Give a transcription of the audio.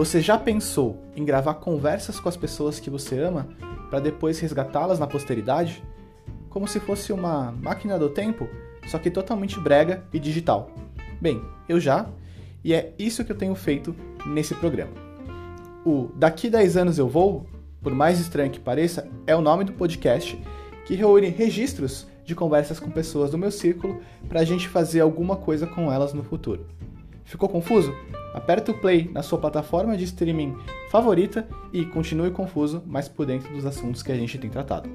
Você já pensou em gravar conversas com as pessoas que você ama para depois resgatá-las na posteridade? Como se fosse uma máquina do tempo, só que totalmente brega e digital. Bem, eu já, e é isso que eu tenho feito nesse programa. O Daqui 10 anos eu vou, por mais estranho que pareça, é o nome do podcast que reúne registros de conversas com pessoas do meu círculo para a gente fazer alguma coisa com elas no futuro. Ficou confuso? Aperta o play na sua plataforma de streaming favorita e continue confuso, mas por dentro dos assuntos que a gente tem tratado.